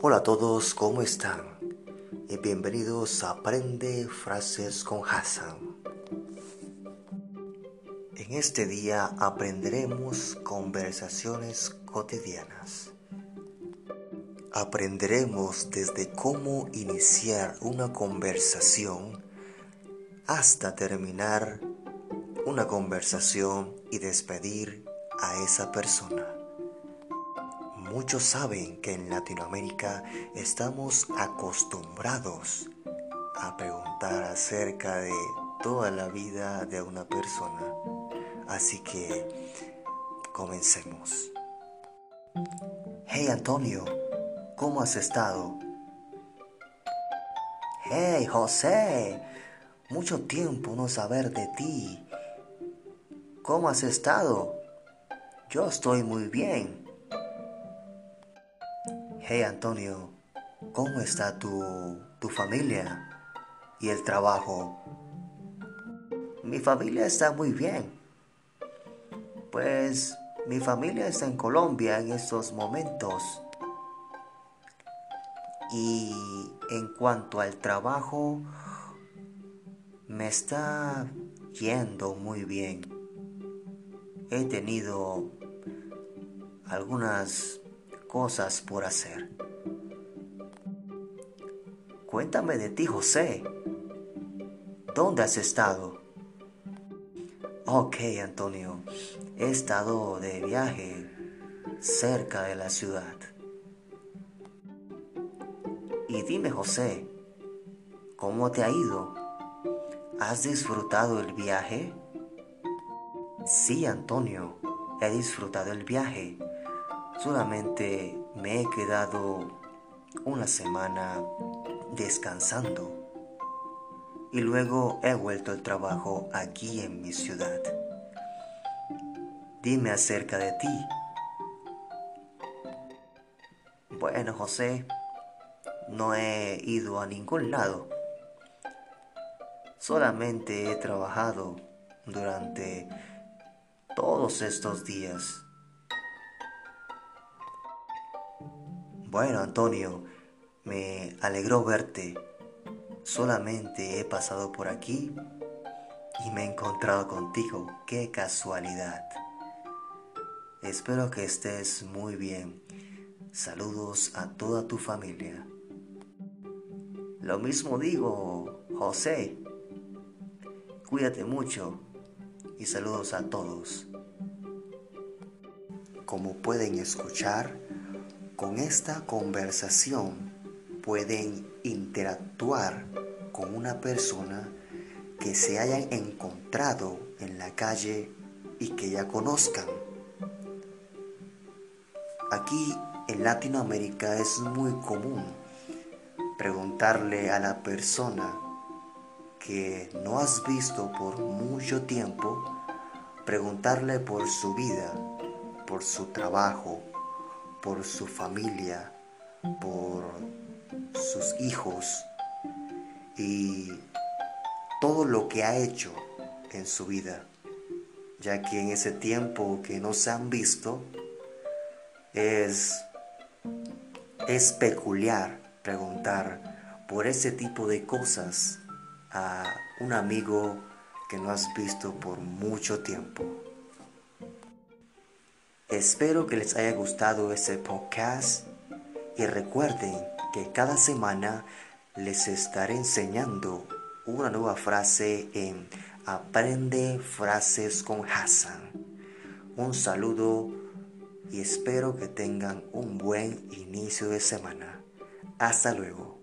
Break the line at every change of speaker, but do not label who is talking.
Hola a todos, ¿cómo están? Y bienvenidos a Aprende Frases con Hassan. En este día aprenderemos conversaciones cotidianas. Aprenderemos desde cómo iniciar una conversación hasta terminar una conversación y despedir a esa persona. Muchos saben que en Latinoamérica estamos acostumbrados a preguntar acerca de toda la vida de una persona. Así que comencemos. Hey Antonio, ¿cómo has estado? Hey José, mucho tiempo no saber de ti. ¿Cómo has estado? Yo estoy muy bien. Hey Antonio, ¿cómo está tu, tu familia y el trabajo? Mi familia está muy bien. Pues mi familia está en Colombia en estos momentos. Y en cuanto al trabajo, me está yendo muy bien. He tenido algunas cosas por hacer. Cuéntame de ti, José. ¿Dónde has estado? Ok, Antonio. He estado de viaje cerca de la ciudad. Y dime, José, ¿cómo te ha ido? ¿Has disfrutado el viaje? Sí, Antonio, he disfrutado el viaje. Solamente me he quedado una semana descansando y luego he vuelto al trabajo aquí en mi ciudad. Dime acerca de ti. Bueno, José, no he ido a ningún lado. Solamente he trabajado durante todos estos días. Bueno, Antonio, me alegró verte. Solamente he pasado por aquí y me he encontrado contigo. ¡Qué casualidad! Espero que estés muy bien. Saludos a toda tu familia. Lo mismo digo, José. Cuídate mucho y saludos a todos. Como pueden escuchar, con esta conversación pueden interactuar con una persona que se hayan encontrado en la calle y que ya conozcan. Aquí en Latinoamérica es muy común preguntarle a la persona que no has visto por mucho tiempo, preguntarle por su vida, por su trabajo, por su familia, por sus hijos y todo lo que ha hecho en su vida, ya que en ese tiempo que no se han visto es, es peculiar preguntar por ese tipo de cosas a un amigo que no has visto por mucho tiempo. Espero que les haya gustado este podcast y recuerden que cada semana les estaré enseñando una nueva frase en Aprende frases con Hassan. Un saludo y espero que tengan un buen inicio de semana. Hasta luego.